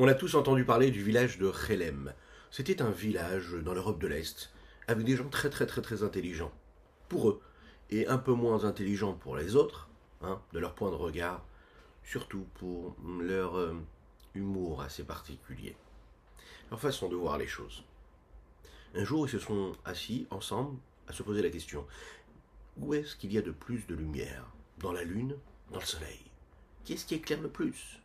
On a tous entendu parler du village de Chelem. C'était un village dans l'Europe de l'Est, avec des gens très très très très intelligents, pour eux, et un peu moins intelligents pour les autres, hein, de leur point de regard, surtout pour leur euh, humour assez particulier, leur façon de voir les choses. Un jour, ils se sont assis ensemble à se poser la question, où est-ce qu'il y a de plus de lumière? Dans la Lune Dans le Soleil. Qu'est-ce qui éclaire le plus?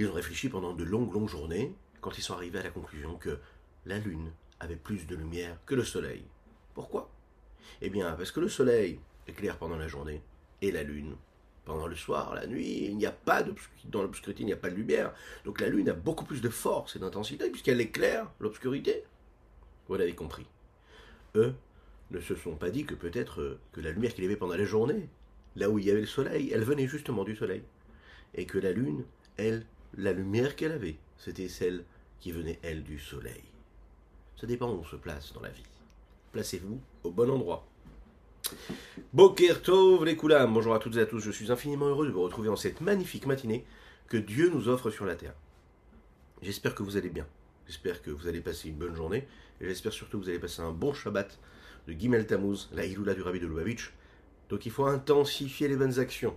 Ils ont réfléchi pendant de longues, longues journées quand ils sont arrivés à la conclusion que la Lune avait plus de lumière que le Soleil. Pourquoi? Eh bien, parce que le Soleil éclaire pendant la journée et la Lune pendant le soir, la nuit. Il n'y a pas dans l'obscurité, il n'y a pas de lumière. Donc la Lune a beaucoup plus de force et d'intensité puisqu'elle éclaire l'obscurité. Vous l'avez compris. Eux ne se sont pas dit que peut-être euh, que la lumière qu'il y avait pendant la journée, là où il y avait le Soleil, elle venait justement du Soleil. Et que la Lune, elle, la lumière qu'elle avait, c'était celle qui venait, elle, du soleil. Ça dépend où on se place dans la vie. Placez-vous au bon endroit. Boker Tov les Koulam, bonjour à toutes et à tous, je suis infiniment heureux de vous retrouver en cette magnifique matinée que Dieu nous offre sur la terre. J'espère que vous allez bien, j'espère que vous allez passer une bonne journée, et j'espère surtout que vous allez passer un bon Shabbat de Gimel Tammuz, la Iloula du Rabbi de Lubavitch. Donc il faut intensifier les bonnes actions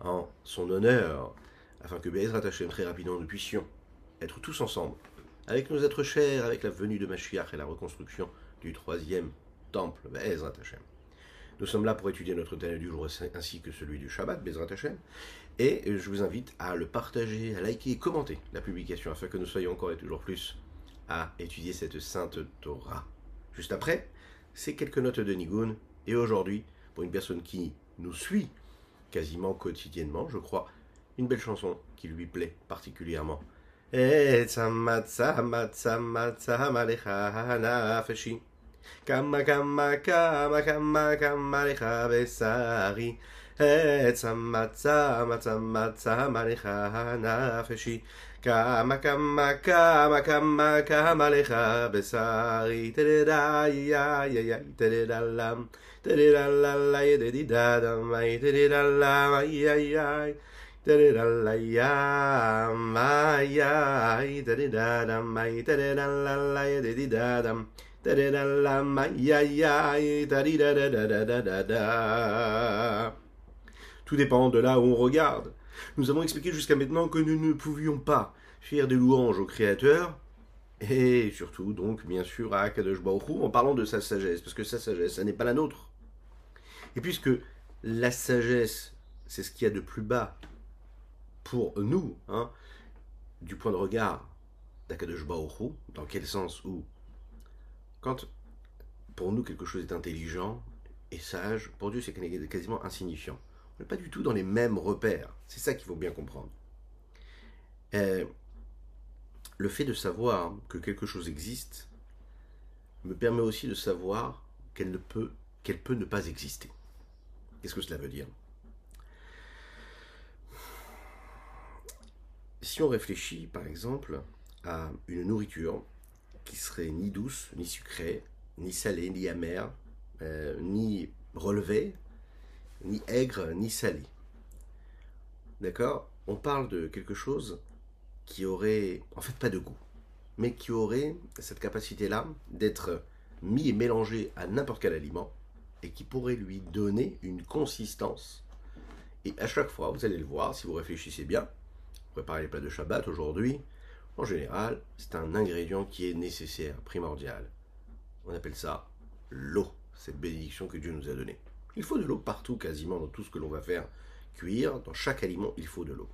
en son honneur, afin que Bezrat Hashem, très rapidement, nous puissions être tous ensemble, avec nos êtres chers, avec la venue de Mashiach et la reconstruction du troisième temple, Bezrat Hashem. Nous sommes là pour étudier notre thème du jour ainsi que celui du Shabbat, Bezrat Hashem, et je vous invite à le partager, à liker et commenter la publication afin que nous soyons encore et toujours plus à étudier cette sainte Torah. Juste après, c'est quelques notes de Nigun, et aujourd'hui, pour une personne qui nous suit quasiment quotidiennement, je crois, une belle chanson qui lui plaît particulièrement. Tout dépend de là où on regarde. Nous avons expliqué jusqu'à maintenant que nous ne pouvions pas faire des louanges au Créateur, et surtout, donc, bien sûr, à Akadosh Baruch en parlant de sa sagesse, parce que sa sagesse, ça n'est pas la nôtre. Et puisque la sagesse, c'est ce qu'il y a de plus bas pour nous, hein, du point de regard d'Akadosh Baoru, dans quel sens où, quand pour nous quelque chose est intelligent et sage, pour Dieu c'est quasiment insignifiant. On n'est pas du tout dans les mêmes repères. C'est ça qu'il faut bien comprendre. Euh, le fait de savoir que quelque chose existe me permet aussi de savoir qu'elle ne peut, qu'elle peut ne pas exister. Qu'est-ce que cela veut dire? Si on réfléchit par exemple à une nourriture qui serait ni douce, ni sucrée, ni salée, ni amère, euh, ni relevée, ni aigre, ni salée. D'accord? On parle de quelque chose qui aurait, en fait, pas de goût, mais qui aurait cette capacité-là d'être mis et mélangé à n'importe quel aliment et qui pourrait lui donner une consistance. Et à chaque fois, vous allez le voir, si vous réfléchissez bien, préparer les plats de Shabbat aujourd'hui, en général, c'est un ingrédient qui est nécessaire, primordial. On appelle ça l'eau, cette bénédiction que Dieu nous a donnée. Il faut de l'eau partout, quasiment dans tout ce que l'on va faire cuire. Dans chaque aliment, il faut de l'eau.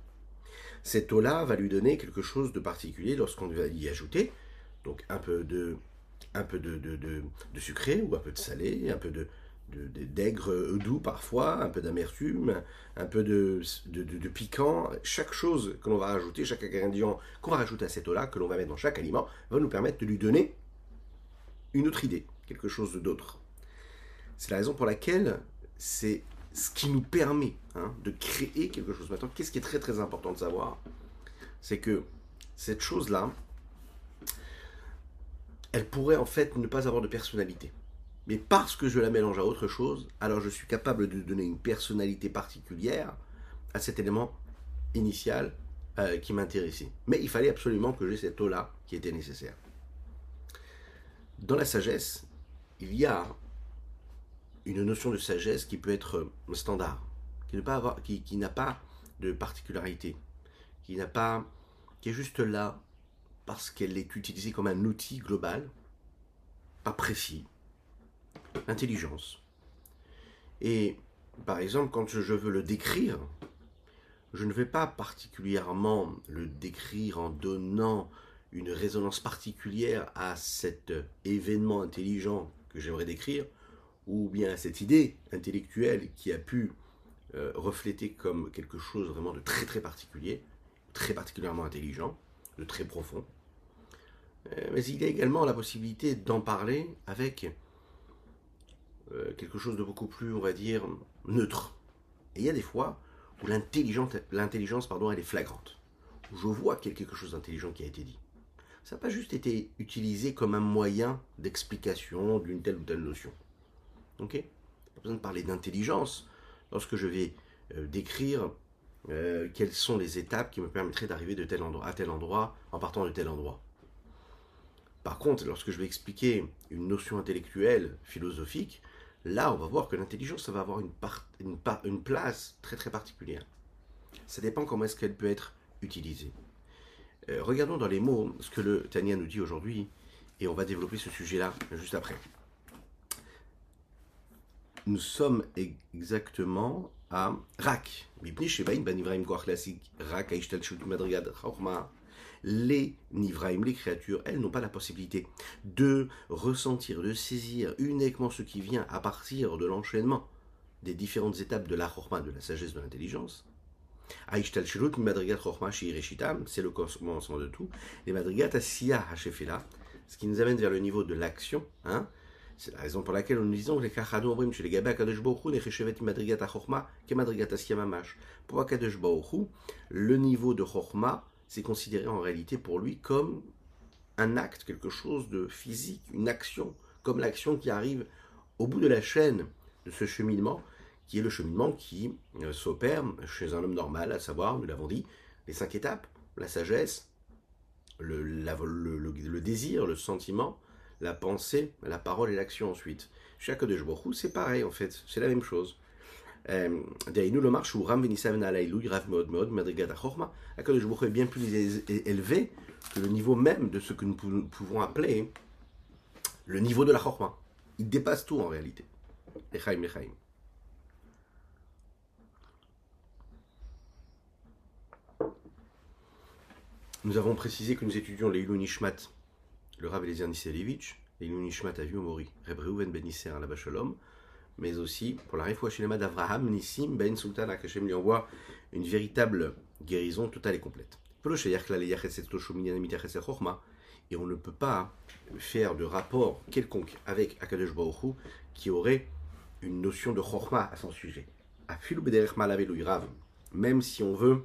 Cette eau-là va lui donner quelque chose de particulier lorsqu'on va y ajouter donc un peu de, un peu de, de sucré ou un peu de salé, un peu de, d'aigre doux parfois, un peu d'amertume, un peu de, de, piquant. Chaque chose que l'on va rajouter, chaque ingrédient qu'on va rajouter à cette eau-là, que l'on va mettre dans chaque aliment, va nous permettre de lui donner une autre idée, quelque chose d'autre. C'est la raison pour laquelle c'est ce qui nous permet hein, de créer quelque chose. Maintenant, qu'est-ce qui est très très important de savoir? C'est que cette chose-là, elle pourrait en fait ne pas avoir de personnalité. Mais parce que je la mélange à autre chose, alors je suis capable de donner une personnalité particulière à cet élément initial euh, qui m'intéressait. Mais il fallait absolument que j'ai cette eau-là qui était nécessaire. Dans la sagesse, il y a une notion de sagesse qui peut être standard, qui n'a pas, qui, qui pas de particularité, qui n'a pas, qui est juste là parce qu'elle est utilisée comme un outil global, pas précis, l'intelligence. Et par exemple, quand je veux le décrire, je ne vais pas particulièrement le décrire en donnant une résonance particulière à cet événement intelligent que j'aimerais décrire, ou bien à cette idée intellectuelle qui a pu euh, refléter comme quelque chose vraiment de très très particulier, très particulièrement intelligent, de très profond. Euh, mais il y a également la possibilité d'en parler avec euh, quelque chose de beaucoup plus, on va dire, neutre. Et il y a des fois où l'intelligence, pardon, elle est flagrante. Où je vois qu'il y a quelque chose d'intelligent qui a été dit. Ça n'a pas juste été utilisé comme un moyen d'explication d'une telle ou telle notion. Ok? Pas besoin de parler d'intelligence lorsque je vais euh, décrire euh, quelles sont les étapes qui me permettraient d'arriver de tel endroit à tel endroit en partant de tel endroit. Par contre, lorsque je vais expliquer une notion intellectuelle, philosophique, Là, on va voir que l'intelligence, ça va avoir une, place très très particulière. Ça dépend comment est-ce qu'elle peut être utilisée. Euh, regardons dans les mots ce que le Tania nous dit aujourd'hui, et on va développer ce sujet-là juste après. Nous sommes exactement à Rak les Nivraim, les créatures, elles n'ont pas la possibilité de ressentir, de saisir uniquement ce qui vient à partir de l'enchaînement des différentes étapes de la chorma, de la sagesse de l'intelligence. C'est le commencement de tout. Les madrigat asiya hashefela, ce qui nous amène vers le niveau de l'action. Hein. C'est la raison pour laquelle nous disons que les kachadou obrim chez les gabé akadosh bohu nechechevet madrigat achorma ke madrigat asiya mamash. Pour akadosh le niveau de chorma c'est considéré en réalité pour lui comme un acte, quelque chose de physique, une action, comme l'action qui arrive au bout de la chaîne de ce cheminement, qui est le cheminement qui euh, s'opère chez un homme normal, à savoir, nous l'avons dit, les cinq étapes, la sagesse, le, désir, le sentiment, la pensée, la parole et l'action ensuite. Chaque de Jborou, c'est pareil en fait, c'est la même chose. Deinu Lomar Shuram Venisaven Alailou, Rav Meod Meod, Madrigat Achorma, Akadosh Baruch est bien plus élevé que le niveau même de ce que nous pouvons appeler le niveau de la Chorma. Il dépasse tout en réalité. Echaim, Echaim. Nous avons précisé que nous étudions les Ilou Nishmat, le Rav Eliezer Nisselevitch, les Ilou Nishmat à Mori, Rebreuven Ben Nisser à la Bachelom, mais aussi pour la Refouachelema d'Avraham, Nissim, Ben Sultan, Akashem lui envoie une véritable guérison totale et complète. Et on ne peut pas faire de rapport quelconque avec Akadosh Baruch qui aurait une notion de chorma à son sujet. Même si on veut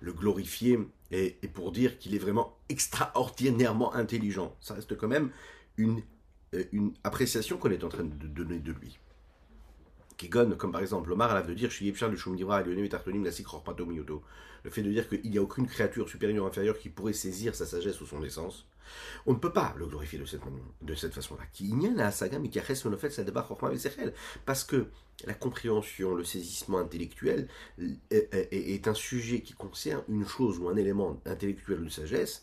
le glorifier et, pour dire qu'il est vraiment extraordinairement intelligent, ça reste quand même une une appréciation qu'on est en train de donner de lui. Kigon, comme par exemple, Omar a de dire le fait de dire qu'il n'y a aucune créature supérieure ou inférieure qui pourrait saisir sa sagesse ou son essence, on ne peut pas le glorifier de cette, de cette façon-là. Parce que la compréhension, le saisissement intellectuel est un sujet qui concerne une chose ou un élément intellectuel de sagesse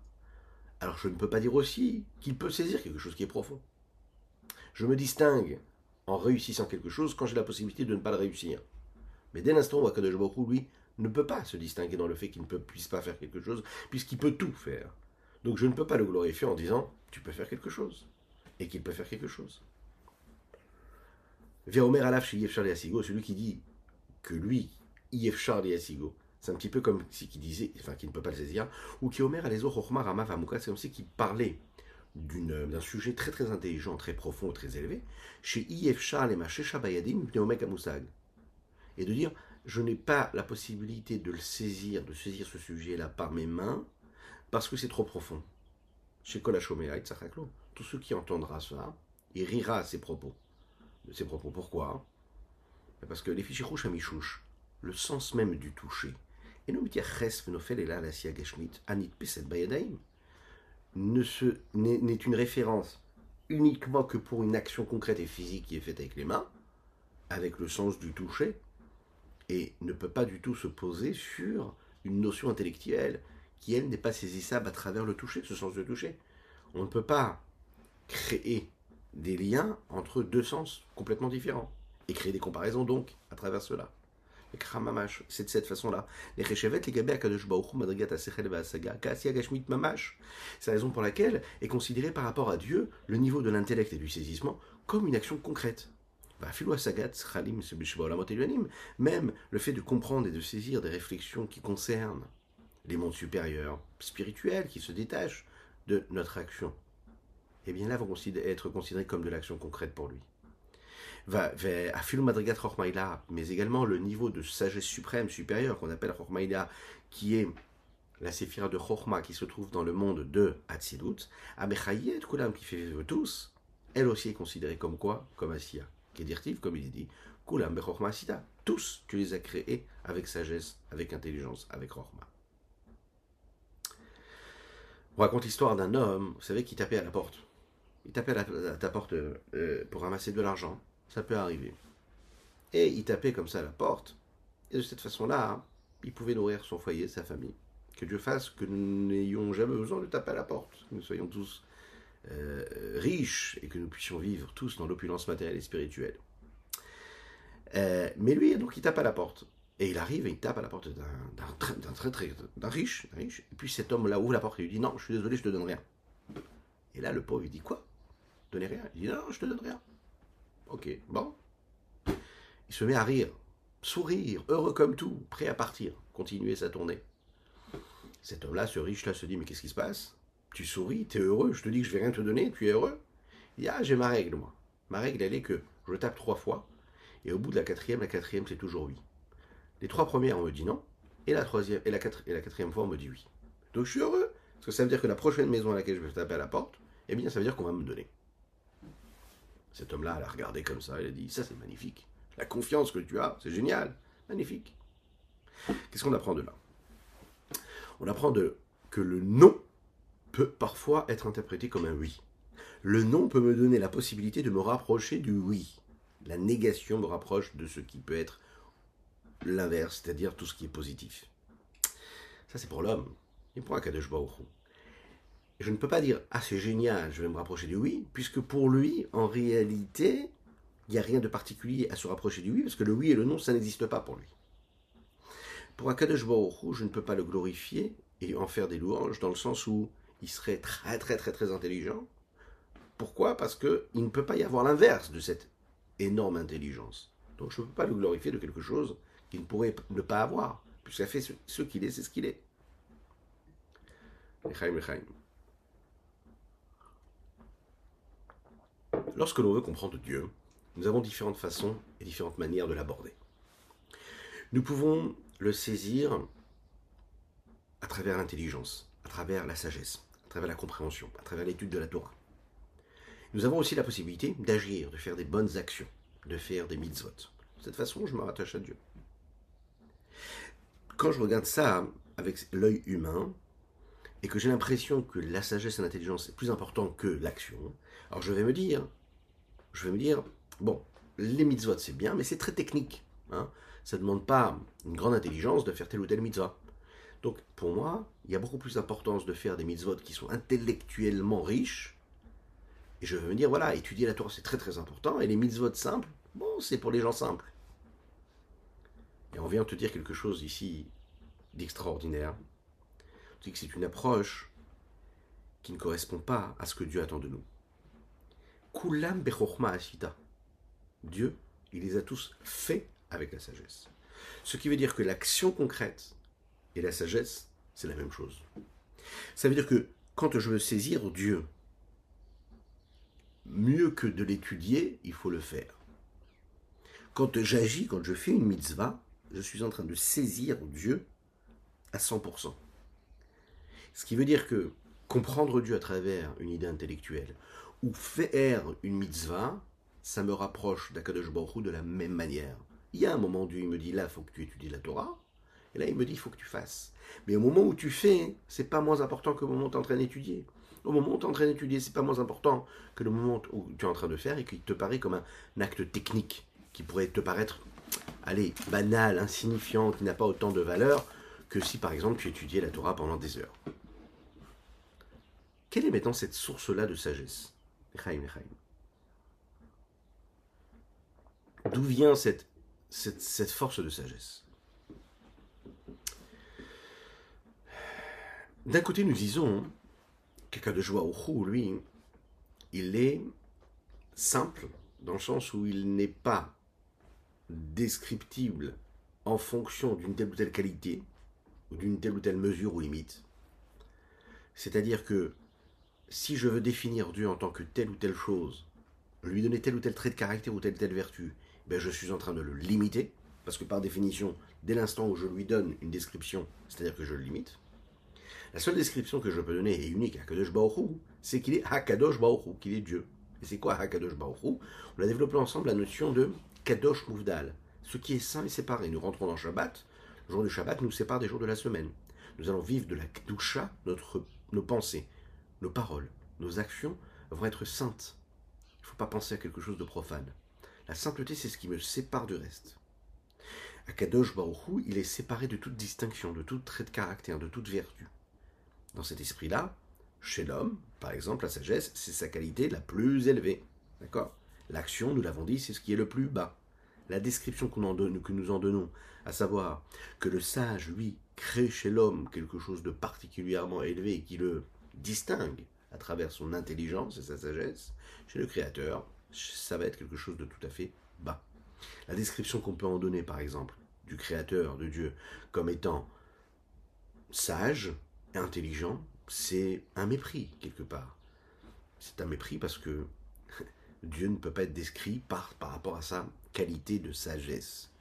alors je ne peux pas dire aussi qu'il peut saisir quelque chose qui est profond. Je me distingue en réussissant quelque chose quand j'ai la possibilité de ne pas le réussir. Mais dès l'instant où Akadosh lui, ne peut pas se distinguer dans le fait qu'il ne puisse pas faire quelque chose, puisqu'il peut tout faire. Donc je ne peux pas le glorifier en disant tu peux faire quelque chose, et qu'il peut faire quelque chose. Véomer Alaf chez Yefchar Asigo, celui qui dit que lui, Yefchar Asigo, C'est un petit peu comme si qui disait, enfin qui ne peut pas le saisir, ou qui Omer Alezo Rama c'est comme si qui parlait d'une- d'un sujet très très intelligent, très profond, très élevé, chez Ifshar Lema Shesha Bayadim Pneomek Amusag. Et de dire, je n'ai pas la possibilité de le saisir, de saisir ce sujet-là par mes mains, parce que c'est trop profond. Chez Kolachomea et Tzachaklo, tout ce qui entendra ça, il rira à ses propos. De ses propos. Pourquoi? Parce que les fichiers rouges à Michouche, le sens même du toucher, n'est une référence uniquement que pour une action concrète et physique qui est faite avec les mains, avec le sens du toucher, et ne peut pas du tout se poser sur une notion intellectuelle qui, elle, n'est pas saisissable à travers le toucher, ce sens de toucher. On ne peut pas créer des liens entre deux sens complètement différents et créer des comparaisons donc à travers cela. C'est de cette façon-là. Les les Madrigat, Gashmit, Mamash. C'est la raison pour laquelle est considéré par rapport à Dieu le niveau de l'intellect et du saisissement comme une action concrète. Même le fait de comprendre et de saisir des réflexions qui concernent les mondes supérieurs, spirituels, qui se détachent de notre action, eh bien là vont être considérés comme de l'action concrète pour lui. Va, va Philo Madrigat mais également le niveau de sagesse suprême, supérieure, qu'on appelle Chormaïla, qui est la séphira de Chorma qui se trouve dans le monde de Hatzilut, Amechayet Kulam qui fait vivre tous, elle aussi est considérée comme quoi? Comme Asiya, directive, comme il dit, Kulam Bechorma Asita. Tous, tu les as créés avec sagesse, avec intelligence, avec Chorma. On raconte l'histoire d'un homme, vous savez, qui tapait à la porte. Il tapait à ta porte euh, pour ramasser de l'argent. Ça peut arriver. Et il tapait comme ça à la porte. Et de cette façon-là, il pouvait nourrir son foyer, sa famille. Que Dieu fasse que nous n'ayons jamais besoin de taper à la porte. Que nous soyons tous euh, riches et que nous puissions vivre tous dans l'opulence matérielle et spirituelle. Euh, mais lui, donc, il tape à la porte. Et il arrive et il tape à la porte d'un très, très, d'un riche, riche. Et puis cet homme-là ouvre la porte et lui dit Non, je suis désolé, je te donne rien. Et là, le pauvre, il dit Quoi? Donnez rien? Il dit Non, je te donne rien. Ok, bon. Il se met à rire, sourire, heureux comme tout, prêt à partir, continuer sa tournée. Cet homme-là, ce riche-là, se dit Mais qu'est-ce qui se passe? Tu souris, tu es heureux, je te dis que je vais rien te donner, tu es heureux? Il dit Ah, j'ai ma règle, moi. Ma règle, elle est que je tape trois fois, et au bout de la quatrième, la quatrième, c'est toujours oui. Les trois premières, on me dit non, et la troisième, et la quatrième fois, on me dit oui. Donc je suis heureux, parce que ça veut dire que la prochaine maison à laquelle je vais taper à la porte, eh bien, ça veut dire qu'on va me donner. Cet homme-là, elle a regardé comme ça, elle a dit Ça, c'est magnifique. La confiance que tu as, c'est génial, magnifique. Qu'est-ce qu'on apprend de là? On apprend de, que le non peut parfois être interprété comme un oui. Le non peut me donner la possibilité de me rapprocher du oui. La négation me rapproche de ce qui peut être l'inverse, c'est-à-dire tout ce qui est positif. Ça, c'est pour l'homme. Et pour Akadosh Baruch je ne peux pas dire Ah, c'est génial, je vais me rapprocher du oui, puisque pour lui, en réalité, il n'y a rien de particulier à se rapprocher du oui, parce que le oui et le non, ça n'existe pas pour lui. Pour Akadosh Baruch je ne peux pas le glorifier et en faire des louanges, dans le sens où il serait très, très, très, très intelligent. Pourquoi? Parce qu'il ne peut pas y avoir l'inverse de cette énorme intelligence. Donc je ne peux pas le glorifier de quelque chose qu'il ne pourrait ne pas avoir, puisqu'il fait ce, ce qu'il est, c'est ce qu'il est. Echaim, Echaim. Lorsque l'on veut comprendre Dieu, nous avons différentes façons et différentes manières de l'aborder. Nous pouvons le saisir à travers l'intelligence, à travers la sagesse, à travers la compréhension, à travers l'étude de la Torah. Nous avons aussi la possibilité d'agir, de faire des bonnes actions, de faire des mitzvot. De cette façon, je me rattache à Dieu. Quand je regarde ça avec l'œil humain, et que j'ai l'impression que la sagesse et l'intelligence est plus important que l'action, alors je vais me dire, je vais me dire, bon, les mitzvot c'est bien, mais c'est très technique. Hein ça ne demande pas une grande intelligence de faire telle ou telle mitzvah. Donc pour moi, il y a beaucoup plus d'importance de faire des mitzvot qui sont intellectuellement riches. Et je vais me dire, voilà, étudier la Torah c'est très très important, et les mitzvot simples, bon, c'est pour les gens simples. Et on vient te dire quelque chose ici d'extraordinaire. Dis que c'est une approche qui ne correspond pas à ce que Dieu attend de nous. Kulam ashita. Dieu, il les a tous faits avec la sagesse. Ce qui veut dire que l'action concrète Et la sagesse, c'est la même chose. Ça veut dire que quand je veux saisir Dieu, mieux que de l'étudier, il faut le faire. Quand j'agis, quand je fais une mitzvah, je suis en train de saisir Dieu à 100%. Ce qui veut dire que comprendre Dieu à travers une idée intellectuelle ou faire une mitzvah, ça me rapproche d'Akadosh Baruch de la même manière. Il y a un moment où Dieu me dit là, il faut que tu étudies la Torah. Et là, il me dit, il faut que tu fasses. Mais au moment où tu fais, c'est pas moins important que le moment où tu es en train d'étudier. Au moment où tu es en train d'étudier, c'est pas moins important que le moment où tu es en train de faire et qui te paraît comme un, acte technique qui pourrait te paraître, allez, banal, insignifiant, qui n'a pas autant de valeur que si par exemple tu étudiais la Torah pendant des heures. Quelle est maintenant cette source-là de sagesse? D'où vient cette, force de sagesse? D'un côté, nous disons qu'un de joie au lui, il est simple dans le sens où il n'est pas descriptible en fonction d'une telle ou telle qualité ou d'une telle ou telle mesure ou limite. C'est-à-dire que si je veux définir Dieu en tant que telle ou telle chose, lui donner tel ou tel trait de caractère ou telle ou telle vertu, ben je suis en train de le limiter, parce que par définition, dès l'instant où je lui donne une description, c'est-à-dire que je le limite, la seule description que je peux donner est unique à Kadosh Baruch c'est qu'il est Hakadosh Baruch qu'il est Dieu. Et c'est quoi Hakadosh Baruch On a développé ensemble la notion de Kadosh Mouvdal, ce qui est saint et séparé. Nous rentrons dans Shabbat. Le jour du Shabbat nous sépare des jours de la semaine. Nous allons vivre de la Kedusha, notre, nos pensées, nos paroles, nos actions vont être saintes. Il ne faut pas penser à quelque chose de profane. La sainteté, c'est ce qui me sépare du reste. Akadosh Baruch il est séparé de toute distinction, de tout trait de caractère, de toute vertu. Dans cet esprit-là, chez l'homme, par exemple, la sagesse, c'est sa qualité la plus élevée. D'accord? L'action, nous l'avons dit, c'est ce qui est le plus bas. La description que nous en donnons, à savoir que le sage, lui, crée chez l'homme quelque chose de particulièrement élevé et qui le distingue à travers son intelligence et sa sagesse, chez le Créateur, ça va être quelque chose de tout à fait bas. La description qu'on peut en donner, par exemple, du Créateur, de Dieu, comme étant sage, intelligent, c'est un mépris quelque part. C'est un mépris parce que Dieu ne peut pas être décrit par, par rapport à sa qualité de sagesse.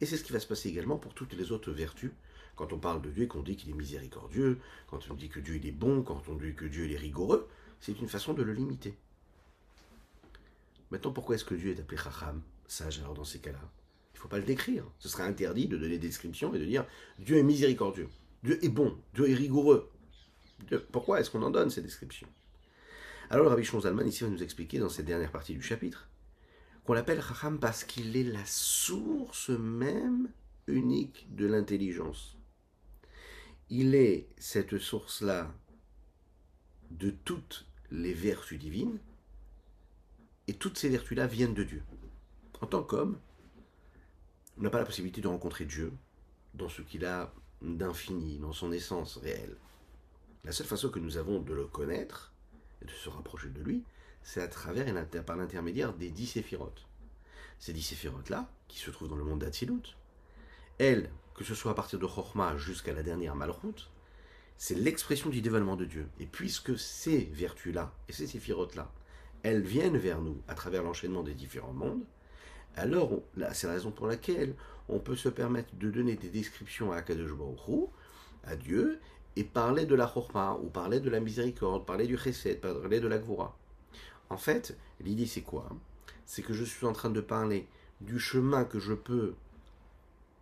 Et c'est ce qui va se passer également pour toutes les autres vertus. Quand on parle de Dieu et qu'on dit qu'il est miséricordieux, quand on dit que Dieu est bon, quand on dit que Dieu est rigoureux, c'est une façon de le limiter. Maintenant, pourquoi est-ce que Dieu est appelé Chacham, sage? Alors dans ces cas-là Il ne faut pas le décrire. Ce serait interdit de donner des descriptions et de dire Dieu est miséricordieux. Dieu est bon, Dieu est rigoureux. pourquoi est-ce qu'on en donne ces descriptions? Alors le Rabbi Zalman ici va nous expliquer dans cette dernière partie du chapitre qu'on l'appelle Chacham parce qu'il est la source même unique de l'intelligence. Il est cette source-là de toutes les vertus divines, et toutes ces vertus-là viennent de Dieu. En tant qu'homme, on n'a pas la possibilité de rencontrer Dieu dans ce qu'il a d'infini, dans son essence réelle. La seule façon que nous avons de le connaître et de se rapprocher de lui, c'est à travers et par l'intermédiaire des dix séphirotes. Ces dix séphirotes-là, qui se trouvent dans le monde d'Atsilut, elles, que ce soit à partir de Chochma jusqu'à la dernière Malchut, c'est l'expression du dévoilement de Dieu. Et puisque ces vertus-là et ces séphirotes-là, elles viennent vers nous à travers l'enchaînement des différents mondes, alors c'est la raison pour laquelle on peut se permettre de donner des descriptions à Akadosh à Dieu, et parler de la chorma, ou parler de la miséricorde, parler du chesed, parler de la gvura. En fait, l'idée c'est quoi? C'est que je suis en train de parler du chemin que je peux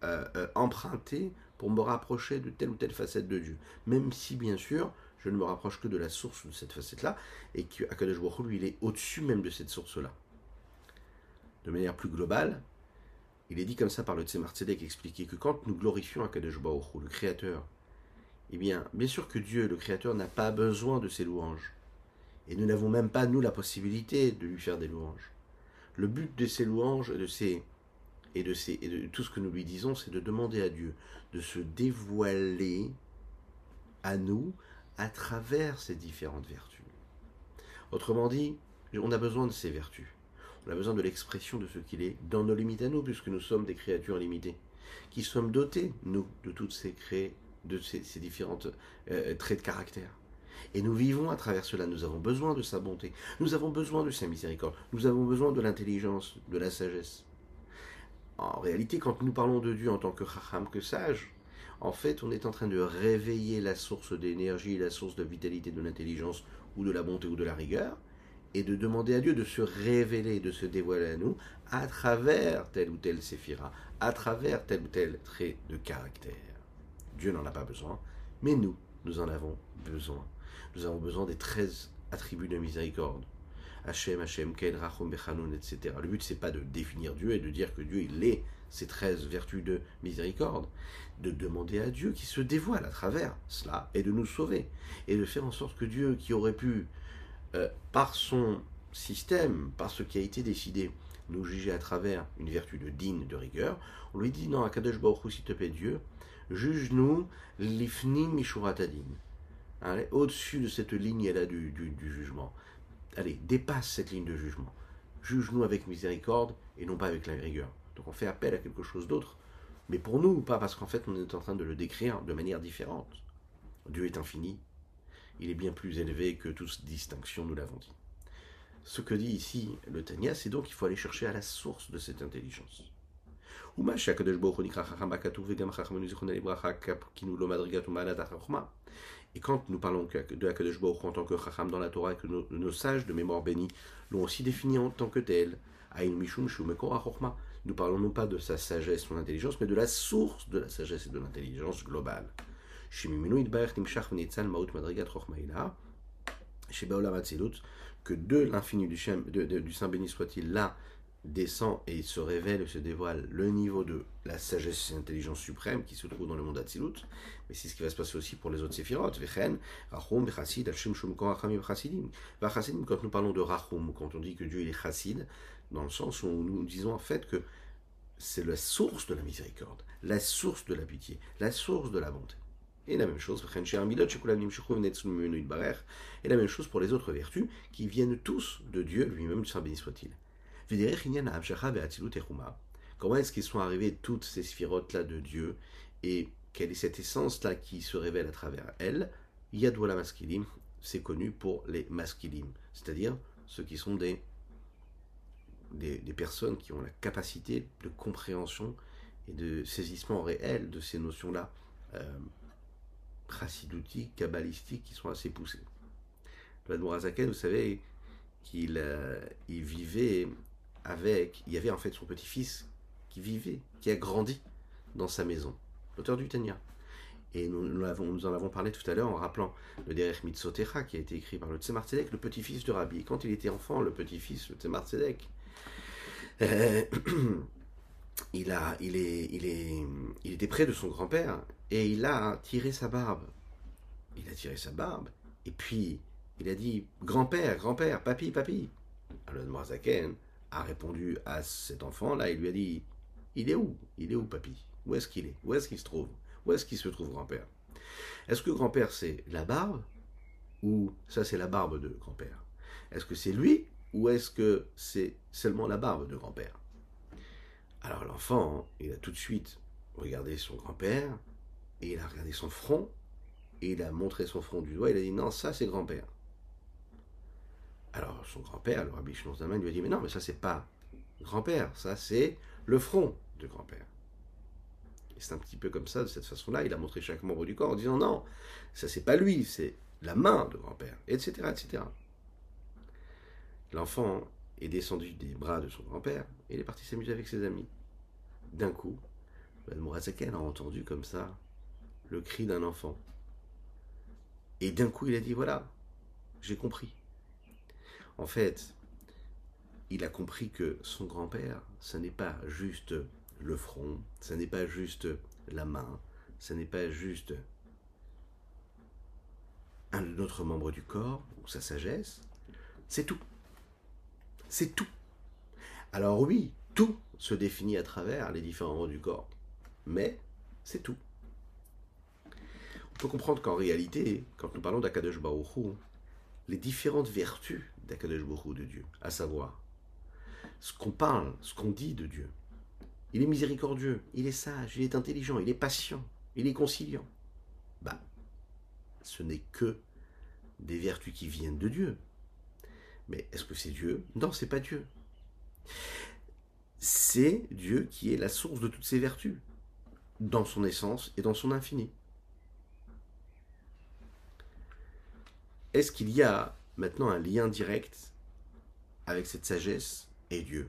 euh, euh, emprunter pour me rapprocher de telle ou telle facette de Dieu. Même si, bien sûr, je ne me rapproche que de la source de cette facette-là, et que Akadosh Baruch lui, il est au-dessus même de cette source-là. De manière plus globale, il est dit comme ça par le Tzemar Tzedek expliqué que quand nous glorifions Akadosh Baruch le Créateur, eh bien, bien sûr que Dieu, le Créateur, n'a pas besoin de ses louanges. Et nous n'avons même pas, nous, la possibilité de lui faire des louanges. Le but de ces louanges de ces, et, de tout ce que nous lui disons, c'est de demander à Dieu de se dévoiler à nous à travers ces différentes vertus. Autrement dit, on a besoin de ces vertus. On a besoin de l'expression de ce qu'il est dans nos limites à nous, puisque nous sommes des créatures limitées, qui sommes dotés, nous, de toutes ces de ces, différents euh, traits de caractère. Et nous vivons à travers cela. Nous avons besoin de sa bonté. Nous avons besoin de sa miséricorde. Nous avons besoin de l'intelligence, de la sagesse. En réalité, quand nous parlons de Dieu en tant que chacham, que sage, en fait, on est en train de réveiller la source d'énergie, la source de vitalité, de l'intelligence, ou de la bonté, ou de la rigueur, et de demander à Dieu de se révéler, de se dévoiler à nous à travers tel ou tel séphira, à travers tel ou tel trait de caractère. Dieu n'en a pas besoin, mais nous, nous en avons besoin. Nous avons besoin des 13 attributs de miséricorde. Hachem, Hachem, Kel, Rachom, Bechanoun, etc. Le but, c'est pas de définir Dieu et de dire que Dieu, il est ces 13 vertus de miséricorde, de demander à Dieu qui se dévoile à travers cela et de nous sauver. Et de faire en sorte que Dieu, qui aurait pu, euh, par son système, par ce qui a été décidé, nous juger à travers une vertu de digne, de rigueur, on lui dit non, Akadosh Baruch s'il te plaît Dieu, juge-nous l'ifnim mishuratadin. Allez, au-dessus de cette ligne-là du, du, jugement. Allez, dépasse cette ligne de jugement. Juge-nous avec miséricorde et non pas avec la rigueur. Donc on fait appel à quelque chose d'autre. Mais pour nous, pas parce qu'en fait on est en train de le décrire de manière différente. Dieu est infini. Il est bien plus élevé que toute distinction, nous l'avons dit. Ce que dit ici le Tanya, c'est donc qu'il faut aller chercher à la source de cette intelligence. Et quand nous parlons de Akadosh Baruch en tant que Chacham dans la Torah, et que nos, sages de mémoire bénie l'ont aussi défini en tant que tel, nous parlons non pas de sa sagesse, son intelligence, mais de la source de la sagesse et de l'intelligence globale. Que de l'infini du, du Saint béni soit-il là, descend et se révèle se dévoile le niveau de la sagesse et l'intelligence suprême qui se trouve dans le monde d'Atsilut, mais c'est ce qui va se passer aussi pour les autres séphirotes. Quand nous parlons de Rachum, quand on dit que Dieu est chassid, dans le sens où nous disons en fait que c'est la source de la miséricorde, la source de la pitié, la source de la bonté. Et la même chose, et la même chose pour les autres vertus qui viennent tous de Dieu lui-même, Saint béni soit-il. Comment est-ce qu'ils sont arrivés toutes ces sphirotes-là de Dieu et quelle est cette essence-là qui se révèle à travers elles? Yadwala maskilim, c'est connu pour les maskilim, c'est-à-dire ceux qui sont des, des, personnes qui ont la capacité de compréhension et de saisissement réel de ces notions-là, euh, kabbalistiques, qui sont assez poussées. Vous savez, qu'il euh, il vivait il y avait en fait son petit-fils qui vivait, qui a grandi dans sa maison, l'auteur du Tanya. Et nous, en avons parlé tout à l'heure en rappelant le Derech Mitzotera qui a été écrit par le Tzemar Tzedek, le petit-fils de Rabbi. quand il était enfant, le petit-fils, le Tzemar Tzedek, euh, il, a, il, est, il, est, il était près de son grand-père et il a tiré sa barbe. Il a tiré sa barbe et puis il a dit Grand-père, grand-père, papy, papy. Alors le Marzaken a répondu à cet enfant-là, il lui a dit Il est où? Il est où, papy Où est-ce qu'il est? Où est-ce qu'il se trouve? Où est-ce qu'il se trouve, grand-père? Est-ce que grand-père, c'est la barbe? Ou ça, c'est la barbe de grand-père? Est-ce que c'est lui? Ou est-ce que c'est seulement la barbe de grand-père? Alors l'enfant, il a tout de suite regardé son grand-père, et il a regardé son front, et il a montré son front du doigt, il a dit Non, ça, c'est grand-père. Alors son grand-père, le rabbi Zalman, lui a dit Mais non, mais ça c'est pas grand-père, ça c'est le front de grand-père. Et c'est un petit peu comme ça, de cette façon-là, il a montré chaque membre du corps en disant Non, ça c'est pas lui, c'est la main de grand-père, etc., etc. L'enfant est descendu des bras de son grand-père et il est parti s'amuser avec ses amis. D'un coup, Mourazaken a entendu comme ça le cri d'un enfant. Et d'un coup, il a dit Voilà, j'ai compris. En fait, il a compris que son grand-père, ce n'est pas juste le front, ce n'est pas juste la main, ce n'est pas juste un autre membre du corps ou sa sagesse, c'est tout. C'est tout. Alors oui, tout se définit à travers les différents membres du corps, mais c'est tout. On peut comprendre qu'en réalité, quand nous parlons d'Akadosh Baruch les différentes vertus d'Akadosh de Dieu, à savoir ce qu'on parle, ce qu'on dit de Dieu. Il est miséricordieux, il est sage, il est intelligent, il est patient, il est conciliant. Bah, ce n'est que des vertus qui viennent de Dieu. Mais est-ce que c'est Dieu? Non, c'est pas Dieu. C'est Dieu qui est la source de toutes ces vertus, dans son essence et dans son infini. Est-ce qu'il y a maintenant un lien direct avec cette sagesse et Dieu,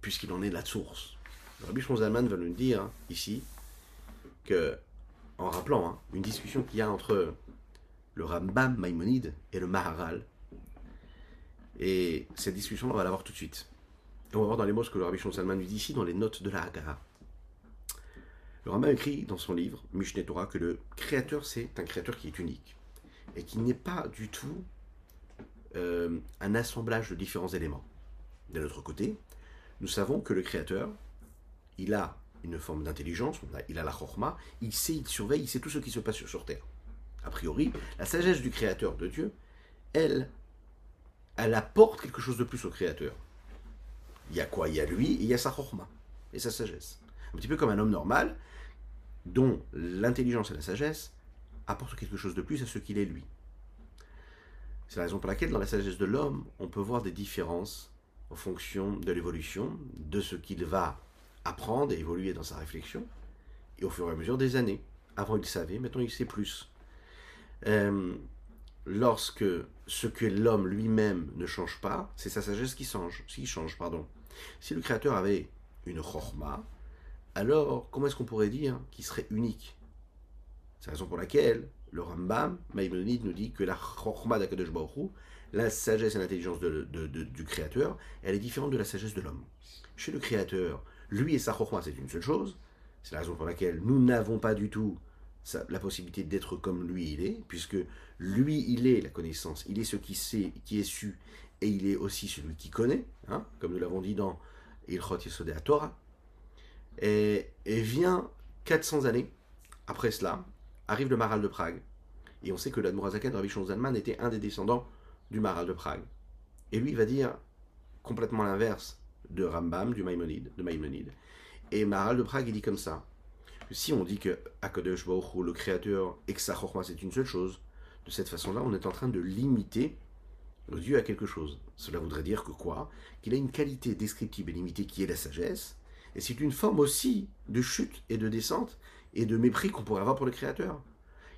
puisqu'il en est la source Rabbi Zalman va nous dire hein, ici que, en rappelant hein, une discussion qu'il y a entre le Rambam Maïmonide et le Maharal, et cette discussion, on va la voir tout de suite. Et on va voir dans les mots ce que le Rabbi Salman nous dit ici dans les notes de la Haggadah. Le Rambam écrit dans son livre, Mishneh Torah, que le créateur, c'est un créateur qui est unique et qui n'est pas du tout euh, un assemblage de différents éléments. D'un autre côté, nous savons que le créateur, il a une forme d'intelligence, il a la chorma, il sait, il surveille, il sait tout ce qui se passe sur Terre. A priori, la sagesse du créateur de Dieu, elle, elle apporte quelque chose de plus au créateur. Il y a quoi? Il y a lui et il y a sa chorma et sa sagesse. Un petit peu comme un homme normal, dont l'intelligence et la sagesse apportent quelque chose de plus à ce qu'il est lui. C'est la raison pour laquelle dans la sagesse de l'homme, on peut voir des différences en fonction de l'évolution, de ce qu'il va apprendre et évoluer dans sa réflexion, et au fur et à mesure des années. Avant il savait, maintenant il sait plus. Euh, lorsque ce que l'homme lui-même ne change pas, c'est sa sagesse qui change. Pardon. Si le Créateur avait une chorma, alors comment est-ce qu'on pourrait dire qu'il serait unique? C'est la raison pour laquelle le Rambam, Maïmonide, nous dit que la chorma d'Akadosh la sagesse et l'intelligence du Créateur, elle est différente de la sagesse de l'homme. Chez le Créateur, lui et sa chorma, c'est une seule chose. C'est la raison pour laquelle nous n'avons pas du tout la possibilité d'être comme lui il est, puisque lui il est la connaissance, il est ce qui sait, qui est su, et il est aussi celui qui connaît, hein, comme nous l'avons dit dans Ilchot Yesodé à Torah. Et, et, vient 400 années après cela, arrive le Maral de Prague. Et on sait que l'Admorazaken, Rabbi Zalman, était un des descendants du Maral de Prague. Et lui, il va dire complètement l'inverse de Rambam, du Maïmonide, de Maïmonide. Et Maral de Prague, il dit comme ça si on dit que Akadosh Baruch le créateur, et que c'est une seule chose, de cette façon-là, on est en train de limiter le Dieu à quelque chose. Cela voudrait dire que quoi? Qu'il a une qualité descriptive et limitée qui est la sagesse, et c'est une forme aussi de chute et de descente et de mépris qu'on pourrait avoir pour le Créateur.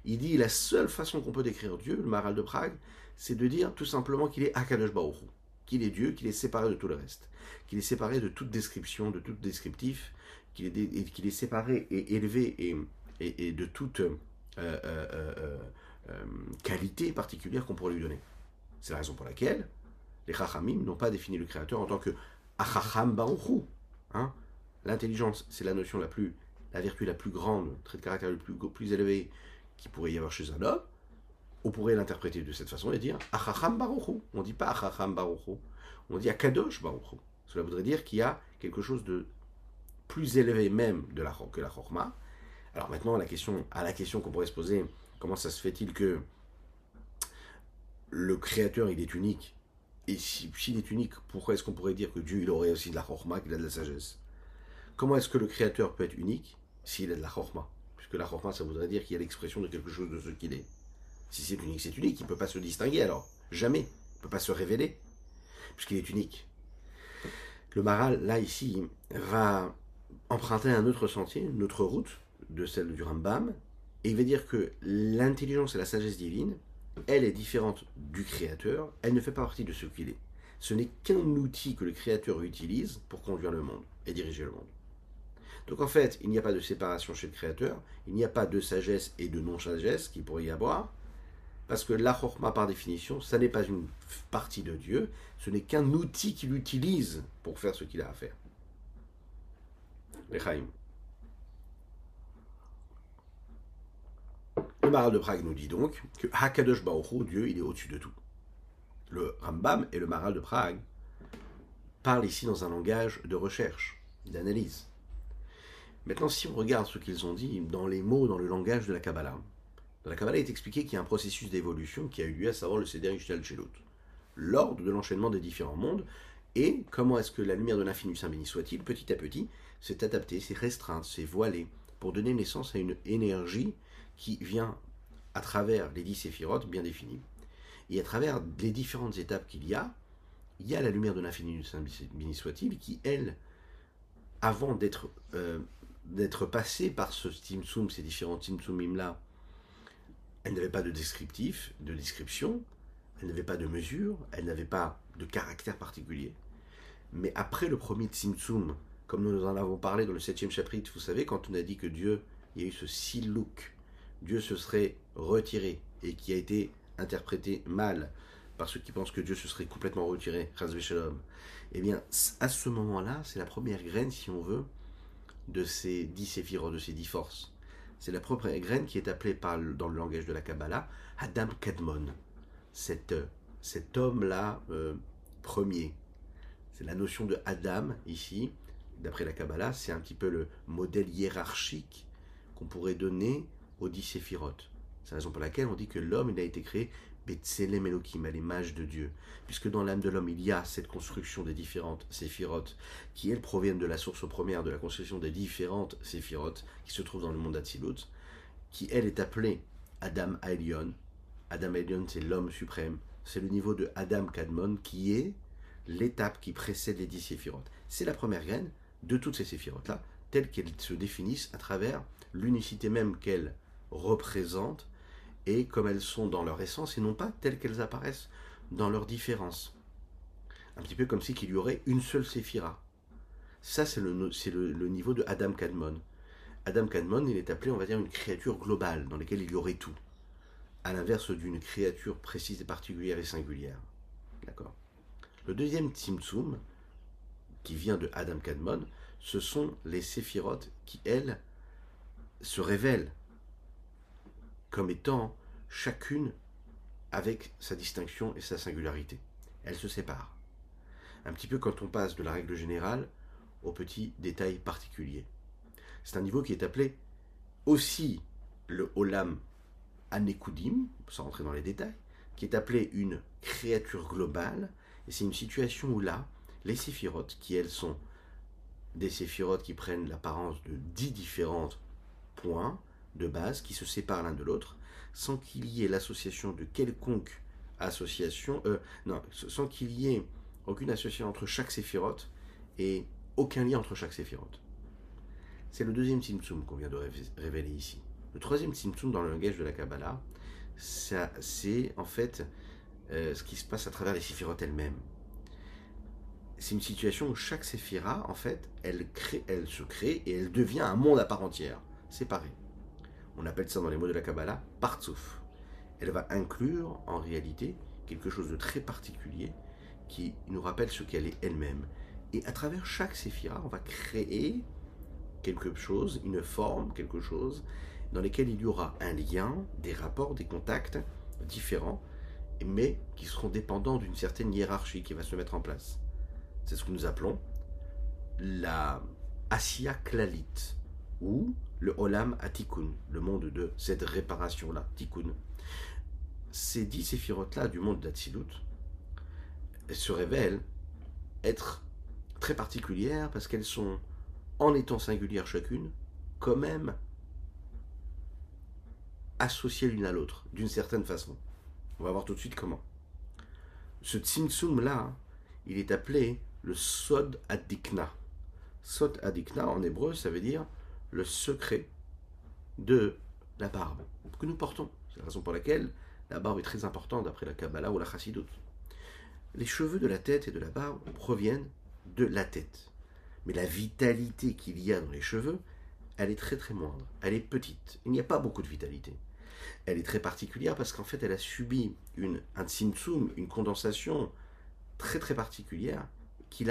Il dit la seule façon qu'on peut décrire Dieu, le Maral de Prague, c'est de dire tout simplement qu'il est Akadosh qu'il est Dieu, qu'il est séparé de tout le reste, qu'il est séparé de toute description, de tout descriptif, qu'il est, est, séparé et élevé et, de toute euh, euh, euh, qualité particulière qu'on pourrait lui donner. C'est la raison pour laquelle les Chachamim n'ont pas défini le Créateur en tant que Achacham Baruchu. Hein L'intelligence, c'est la notion la plus, la vertu la plus grande, le trait de caractère le plus, élevé qui pourrait y avoir chez un homme. On pourrait l'interpréter de cette façon et dire Achacham Baruchu. On ne dit pas Achacham Baruchu, on dit Akadosh Baruchu. Cela voudrait dire qu'il y a quelque chose de plus élevé même de la, que la Chorma. Alors maintenant, la question, à la question qu'on pourrait se poser, comment ça se fait-il que le Créateur, il est unique? Et s'il est unique, pourquoi est-ce qu'on pourrait dire que Dieu, il aurait aussi de la Chorma, qu'il a de la sagesse? Comment est-ce que le Créateur peut être unique s'il a de la Chorma? Puisque la Chorma, ça voudrait dire qu'il y a l'expression de quelque chose de ce qu'il est. Si c'est unique, c'est unique, il ne peut pas se distinguer alors. Jamais. Il ne peut pas se révéler, puisqu'il est unique. Le Maral, là, ici, va emprunter un autre sentier, une autre route de celle du Rambam, et il va dire que l'intelligence et la sagesse divine, elle est différente du Créateur, elle ne fait pas partie de ce qu'il est. Ce n'est qu'un outil que le Créateur utilise pour conduire le monde et diriger le monde. Donc en fait, il n'y a pas de séparation chez le Créateur, il n'y a pas de sagesse et de non-sagesse qu'il pourrait y avoir, parce que la chorma, par définition, ça n'est pas une partie de Dieu, ce n'est qu'un outil qu'il utilise pour faire ce qu'il a à faire. Le Maral de Prague nous dit donc que Hakadosh Baruch Dieu, il est au-dessus de tout. Le Rambam et le Maral de Prague parlent ici dans un langage de recherche, d'analyse. Maintenant, si on regarde ce qu'ils ont dit dans les mots, dans le langage de la Kabbalah, dans la Kabbalah est expliqué qu'il y a un processus d'évolution qui a eu lieu à savoir le Seder Ishtal Shelut, l'ordre de l'enchaînement des différents mondes, et comment est-ce que la lumière de l'infini Saint béni soit-il, petit à petit, s'est adapté, s'est restreinte, s'est voilé, pour donner naissance à une énergie qui vient à travers les dix séphirotes bien définis, et à travers les différentes étapes qu'il y a, il y a la lumière de l'infini du Saint béni soit-il, qui, elle, avant d'être euh, d'être passée par ce Timsum, ces différents Timsumim-là, elle n'avait pas de descriptif, de description, elle n'avait pas de mesure, elle n'avait pas de caractère particulier. Mais après le premier Timsum, comme nous en avons parlé dans le septième chapitre, vous savez, quand on a dit que Dieu, il y a eu ce silouk, Dieu se serait retiré et qui a été interprété mal par ceux qui pensent que Dieu se serait complètement retiré, Shalom, eh bien, à ce moment-là, c'est la première graine, si on veut, de ces dix séphirotes, de ces dix forces. C'est la première graine qui est appelée par, dans le langage de la Kabbalah Adam Kadmon. Cet, cet homme-là, euh, premier. C'est la notion de Adam, ici, d'après la Kabbalah, c'est un petit peu le modèle hiérarchique qu'on pourrait donner aux dix séphirotes. C'est la raison pour laquelle on dit que l'homme, il a été créé Betselem Elohim, à l'image de Dieu. Puisque dans l'âme de l'homme, il y a cette construction des différentes séphirotes, qui elles proviennent de la source première de la construction des différentes séphirotes qui se trouvent dans le monde d'Atsilut, qui elle est appelée Adam Aelion. Adam Aelion, c'est l'homme suprême. C'est le niveau de Adam Kadmon qui est l'étape qui précède les dix séphirotes. C'est la première graine de toutes ces séphirotes-là, telles qu'elles se définissent à travers l'unicité même qu'elles représentent et comme elles sont dans leur essence et non pas telles qu'elles apparaissent dans leur différence. Un petit peu comme si qu'il y aurait une seule séphira. Ça, c'est le, le, niveau de Adam Kadmon. Adam Kadmon, il est appelé, on va dire, une créature globale, dans laquelle il y aurait tout. À l'inverse d'une créature précise et particulière et singulière. D'accord? Le deuxième Tzimtzum, qui vient de Adam Kadmon, ce sont les séphirotes qui, elles, se révèlent comme étant chacune avec sa distinction et sa singularité. Elles se séparent. Un petit peu quand on passe de la règle générale aux petits détails particuliers. C'est un niveau qui est appelé aussi le Olam Anekudim, sans rentrer dans les détails, qui est appelé une créature globale, et c'est une situation où là, les séphirotes, qui elles sont des séphirotes qui prennent l'apparence de dix différents points, de base qui se séparent l'un de l'autre, sans qu'il y ait l'association de quelconque association, euh, non, sans qu'il y ait aucune association entre chaque séphirote et aucun lien entre chaque séphirote. C'est le deuxième Tzimtzum qu'on vient de révéler ici. Le troisième Tzimtzum dans le langage de la Kabbalah, c'est en fait euh, ce qui se passe à travers les séphirotes elles-mêmes. C'est une situation où chaque séphira, en fait, elle, elle se crée et elle devient un monde à part entière, séparé. On appelle ça dans les mots de la Kabbalah partsouf. Elle va inclure en réalité quelque chose de très particulier qui nous rappelle ce qu'elle est elle-même. Et à travers chaque séphira, on va créer quelque chose, une forme, quelque chose dans lequel il y aura un lien, des rapports, des contacts différents, mais qui seront dépendants d'une certaine hiérarchie qui va se mettre en place. C'est ce que nous appelons la Asiya Klalit, ou le Olam Atikun, le monde de cette réparation-là, Tikkun. Ces dix séphirotes-là du monde d'Atsilut se révèlent être très particulières parce qu'elles sont, en étant singulières chacune, quand même associées l'une à l'autre, d'une certaine façon. On va voir tout de suite comment. Ce Tzimtzum là, il est appelé le Sod Adikna. Sod Adikna en hébreu, ça veut dire le secret de la barbe que nous portons. C'est la raison pour laquelle la barbe est très importante d'après la Kabbalah ou la Chassidut. Les cheveux de la tête et de la barbe proviennent de la tête. Mais la vitalité qu'il y a dans les cheveux, elle est très très moindre. Elle est petite. Il n'y a pas beaucoup de vitalité. Elle est très particulière parce qu'en fait, elle a subi une, un tzimtzum, une condensation très très particulière qui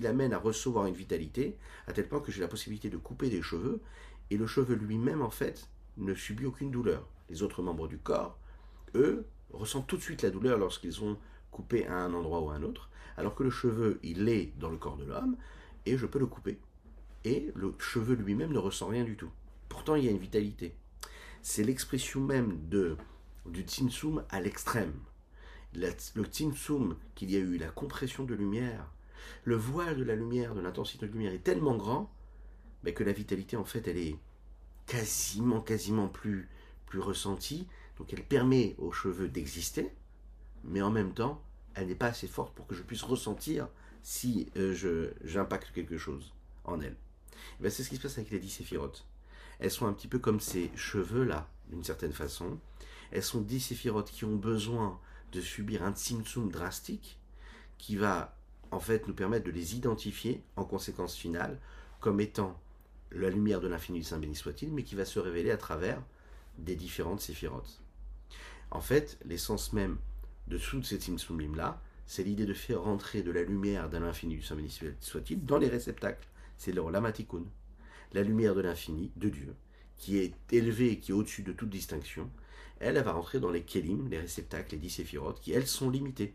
l'amène à recevoir une vitalité, à tel point que j'ai la possibilité de couper des cheveux, et le cheveu lui-même, en fait, ne subit aucune douleur. Les autres membres du corps, eux, ressentent tout de suite la douleur lorsqu'ils sont coupés à un endroit ou à un autre, alors que le cheveu, il est dans le corps de l'homme, et je peux le couper. Et le cheveu lui-même ne ressent rien du tout. Pourtant, il y a une vitalité. C'est l'expression même de, du tsinsum à l'extrême. Le tsinsum qu'il y a eu, la compression de lumière, le voile de la lumière, de l'intensité de lumière est tellement grand mais que la vitalité, en fait, elle est quasiment, quasiment plus, plus ressentie Donc elle permet aux cheveux d'exister, mais en même temps, elle n'est pas assez forte pour que je puisse ressentir si euh, j'impacte quelque chose en elle. Ben, c'est ce qui se passe avec les dix séphirotes. Elles sont un petit peu comme ces cheveux-là, d'une certaine façon. Elles sont dix séphirotes qui ont besoin de subir un tzimtzum drastique qui va en fait nous permettre de les identifier en conséquence finale comme étant la lumière de l'infini du Saint béni soit-il, mais qui va se révéler à travers des différentes séphirotes. En fait, l'essence même de toutes ces Tzimtzumim-là, c'est l'idée de faire rentrer de la lumière de l'infini du Saint béni soit-il dans les réceptacles. C'est le Lamatikun, la lumière de l'infini, de Dieu, qui est élevée, qui est au-dessus de toute distinction. Elle, va rentrer dans les Kélim, les réceptacles, les dix séphirotes, qui elles sont limitées.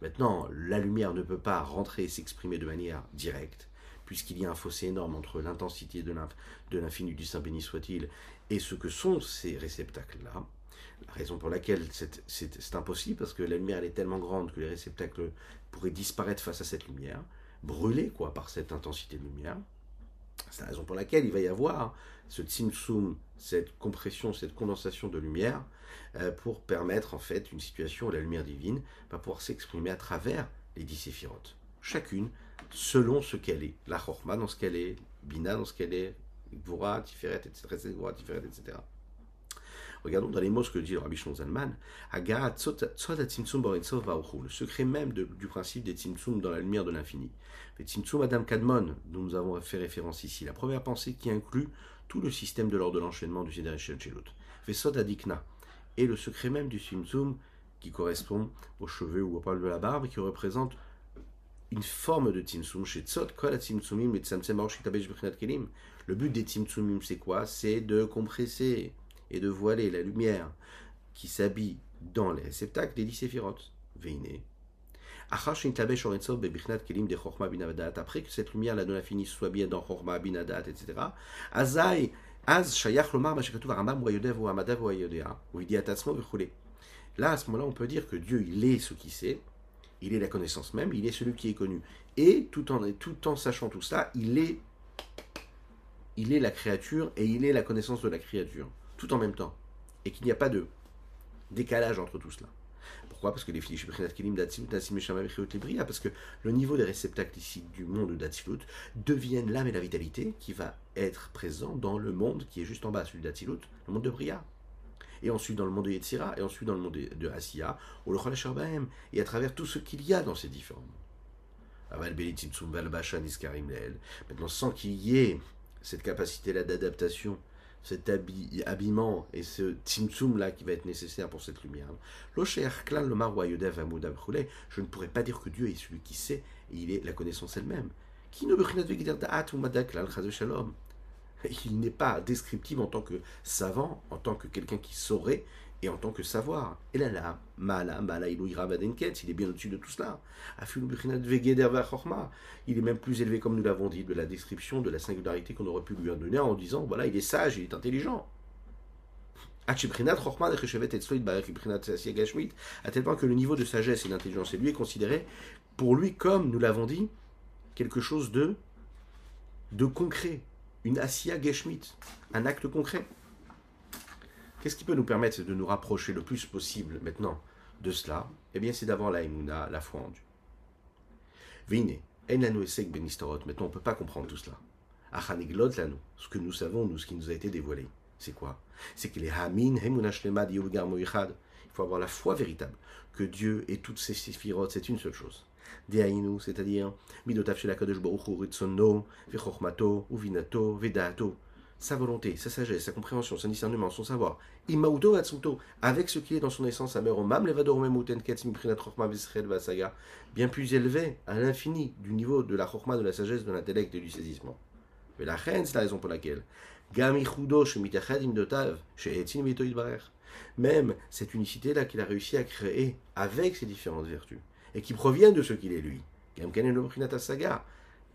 Maintenant, la lumière ne peut pas rentrer et s'exprimer de manière directe, puisqu'il y a un fossé énorme entre l'intensité de l'infini du Saint béni soit-il et ce que sont ces réceptacles-là. La raison pour laquelle c'est impossible, parce que la lumière elle est tellement grande que les réceptacles pourraient disparaître face à cette lumière, brûlés quoi par cette intensité de lumière. C'est la raison pour laquelle il va y avoir ce tsum, cette compression, cette condensation de lumière, euh, pour permettre en fait une situation où la lumière divine va pouvoir s'exprimer à travers les dix séphirotes. Chacune selon ce qu'elle est. La chorma dans ce qu'elle est, Bina dans ce qu'elle est, Gvura, Tiferet, etc. Tiferet, etc. Regardons dans les mots ce que dit le Rabbi Zalman. Le secret même du principe des Tzimtzum dans la lumière de l'infini. Les Tzimtzum Adam Kadmon, dont nous avons fait référence ici. La première pensée qui inclut tout le système de l'ordre de l'enchaînement du Seder Shelut. Vesod Adikna. Et le secret même du Tzimtzum qui correspond aux cheveux ou au poil de la barbe, qui représente une forme de Tzimtzum. Le but des Tzimtzumim, c'est quoi? C'est de compresser et de voiler la lumière qui s'habille dans les réceptacles des dix. Veine. Après que cette lumière, la de l'infini, soit bien dans Chorma, Binadat, etc. Azai, Az, Shayach, Lomar, Mashakatu, Aramam, Wayodev, Amadav, Wayodea, Vidiatasmo, Vichule. Là, à ce moment-là, on peut dire que Dieu, il est ce qui sait, il est la connaissance même, il est celui qui est connu. Et tout en, tout en sachant tout ça, il est, il est la créature et il est la connaissance de la créature tout en même temps, et qu'il n'y a pas de décalage entre tout cela. Pourquoi? Parce que les parce que le niveau des réceptacles ici du monde d'Atsilut deviennent l'âme et la vitalité qui va être présent dans le monde qui est juste en bas, celui d'Atsilut, le monde de Bria. Et ensuite dans le monde de Yetzira, et ensuite dans le monde de Asiya, ou le et à travers tout ce qu'il y a dans ces différents mondes. Maintenant, sans qu'il y ait cette capacité-là d'adaptation cet habillement et ce tzimtzum là qui va être nécessaire pour cette lumière. Je ne pourrais pas dire que Dieu est celui qui sait et il est la connaissance elle-même. Il n'est pas descriptif en tant que savant, en tant que quelqu'un qui saurait et en tant que savoir. Et là, là, mala, mala, il est bien au-dessus de tout cela. Il est même plus élevé, comme nous l'avons dit, de la description de la singularité qu'on aurait pu lui donner en disant voilà, il est sage, il est intelligent. À tel point que le niveau de sagesse et d'intelligence et lui est considéré pour lui comme, nous l'avons dit, quelque chose de, de concret, une Asiya Geshmit, un acte concret. Qu'est-ce qui peut nous permettre de nous rapprocher le plus possible maintenant de cela? Eh bien, c'est d'avoir la emuna, la foi en Dieu. Vine, Maintenant, on ne peut pas comprendre tout cela. Ce que nous savons, nous, ce qui nous a été dévoilé, c'est quoi? C'est que les Hamin, Il faut avoir la foi véritable que Dieu et toutes ses séphirotes, c'est une seule chose. Dehainu, c'est-à-dire Midotav Shelakadosh Baruch Uvinato, Vedato sa volonté, sa sagesse, sa compréhension, son discernement, son savoir, avec ce qui est dans son essence, bien plus élevé à l'infini du niveau de la chorma, de la sagesse, de l'intellect et du saisissement. Mais la reine, c'est la raison pour laquelle. Même cette unicité-là qu'il a réussi à créer avec ses différentes vertus, et qui proviennent de ce qu'il est lui.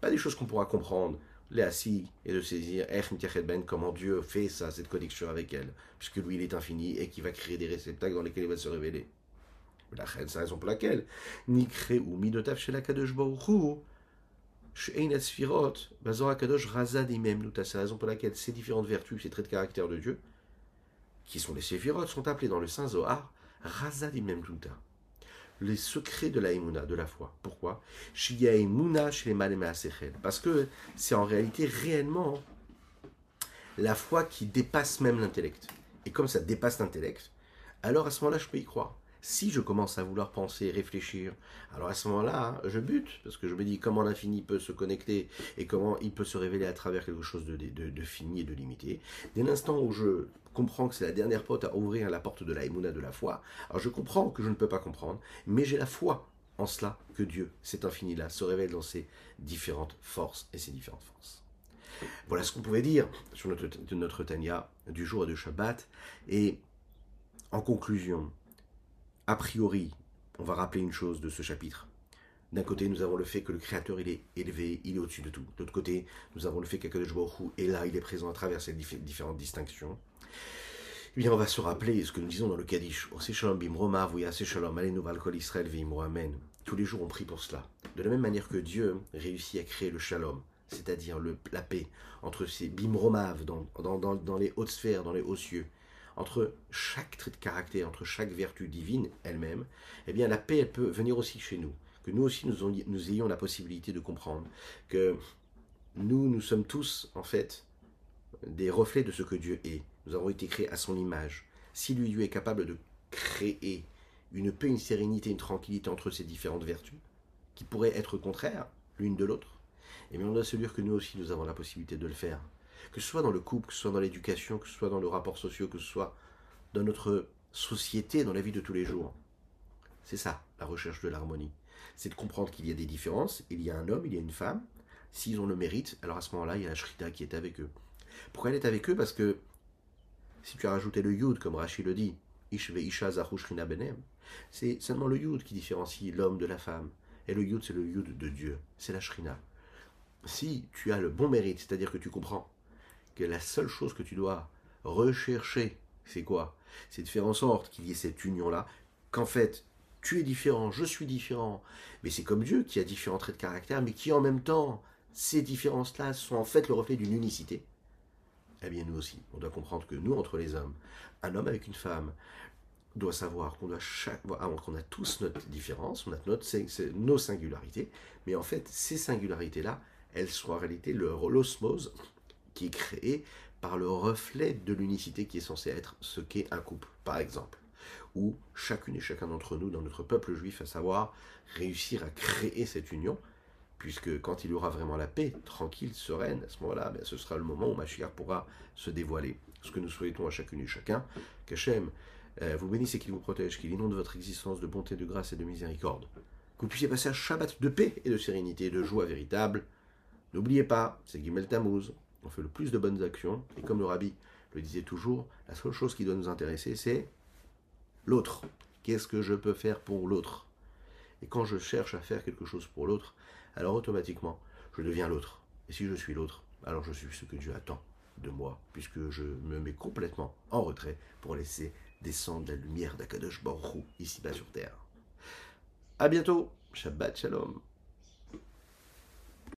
Pas des choses qu'on pourra comprendre, les assis et de saisir comment Dieu fait ça, cette connexion avec elle, puisque lui il est infini et qui va créer des réceptacles dans lesquels il va se révéler. La c'est la raison pour laquelle ou chez la c'est la raison pour laquelle ces différentes vertus, ces traits de caractère de Dieu, qui sont les séphirotes, sont appelés dans le Saint Zohar Razad. Les secrets de la de la foi. Pourquoi? Parce que c'est en réalité réellement la foi qui dépasse même l'intellect. Et comme ça dépasse l'intellect, alors à ce moment-là, je peux y croire. Si je commence à vouloir penser, réfléchir, alors à ce moment-là, je bute, parce que je me dis comment l'infini peut se connecter et comment il peut se révéler à travers quelque chose de, fini et de limité. Dès l'instant où je comprends que c'est la dernière porte à ouvrir la porte de la de la foi, alors je comprends que je ne peux pas comprendre, mais j'ai la foi en cela que Dieu, cet infini-là, se révèle dans ses différentes forces et ses différentes forces. Voilà ce qu'on pouvait dire sur notre, notre Tanya du jour de Shabbat. Et en conclusion, a priori, on va rappeler une chose de ce chapitre. D'un côté, nous avons le fait que le Créateur, il est élevé, il est au-dessus de tout. De l'autre côté, nous avons le fait qu'Akadosh Baruch est là, il est présent à travers ces différentes distinctions. Eh bien, on va se rappeler ce que nous disons dans le Kaddish. Tous les jours, on prie pour cela. De la même manière que Dieu réussit à créer le shalom, c'est-à-dire la paix entre ces bimromav dans, dans, les hautes sphères, dans les hauts cieux, entre chaque trait de caractère, entre chaque vertu divine elle-même, eh bien la paix, peut venir aussi chez nous. Que nous aussi, nous, ayons la possibilité de comprendre que nous, nous sommes tous, en fait, des reflets de ce que Dieu est. Nous avons été créés à son image. Si lui, Dieu est capable de créer une paix, une sérénité, une tranquillité entre ces différentes vertus, qui pourraient être contraires l'une de l'autre, et bien on doit se dire que nous aussi, nous avons la possibilité de le faire. Que ce soit dans le couple, que ce soit dans l'éducation, que ce soit dans le rapport social, que ce soit dans notre société, dans la vie de tous les jours. C'est ça, la recherche de l'harmonie. C'est de comprendre qu'il y a des différences, il y a un homme, il y a une femme. S'ils ont le mérite, alors à ce moment-là, il y a la Shrita qui est avec eux. Pourquoi elle est avec eux? Parce que si tu as rajouté le Yud, comme Rachid le dit, Ishve Benem, c'est seulement le Yud qui différencie l'homme de la femme. Et le Yud, c'est le Yud de Dieu, c'est la Shrina si tu as le bon mérite, c'est-à-dire que tu comprends que la seule chose que tu dois rechercher, c'est quoi? C'est de faire en sorte qu'il y ait cette union-là, qu'en fait, tu es différent, je suis différent, mais c'est comme Dieu qui a différents traits de caractère, mais qui en même temps, ces différences-là sont en fait le reflet d'une unicité. Eh bien, nous aussi, on doit comprendre que nous, entre les hommes, un homme avec une femme, doit savoir qu'on doit chaque, qu'on a tous notre différence, on a notre, nos singularités, mais en fait, ces singularités-là, elles sont en réalité l'osmose qui est créée par le reflet de l'unicité qui est censé être ce qu'est un couple, par exemple. Où chacune et chacun d'entre nous, dans notre peuple juif, à savoir réussir à créer cette union, puisque quand il y aura vraiment la paix, tranquille, sereine, à ce moment-là, ben, ce sera le moment où Mashiach pourra se dévoiler. Ce que nous souhaitons à chacune et chacun, qu'Hachem euh, vous bénisse et qu'il vous protège, qu'il inonde votre existence de bonté, de grâce et de miséricorde. Que vous puissiez passer un Shabbat de paix et de sérénité, de joie véritable, N'oubliez pas, c'est Gimel Tammuz, on fait le plus de bonnes actions, et comme le rabbi le disait toujours, la seule chose qui doit nous intéresser, c'est l'autre. Qu'est-ce que je peux faire pour l'autre? Et quand je cherche à faire quelque chose pour l'autre, alors automatiquement, je deviens l'autre. Et si je suis l'autre, alors je suis ce que Dieu attend de moi, puisque je me mets complètement en retrait pour laisser descendre la lumière d'Akadosh Baruch ici-bas sur terre. A bientôt, Shabbat Shalom.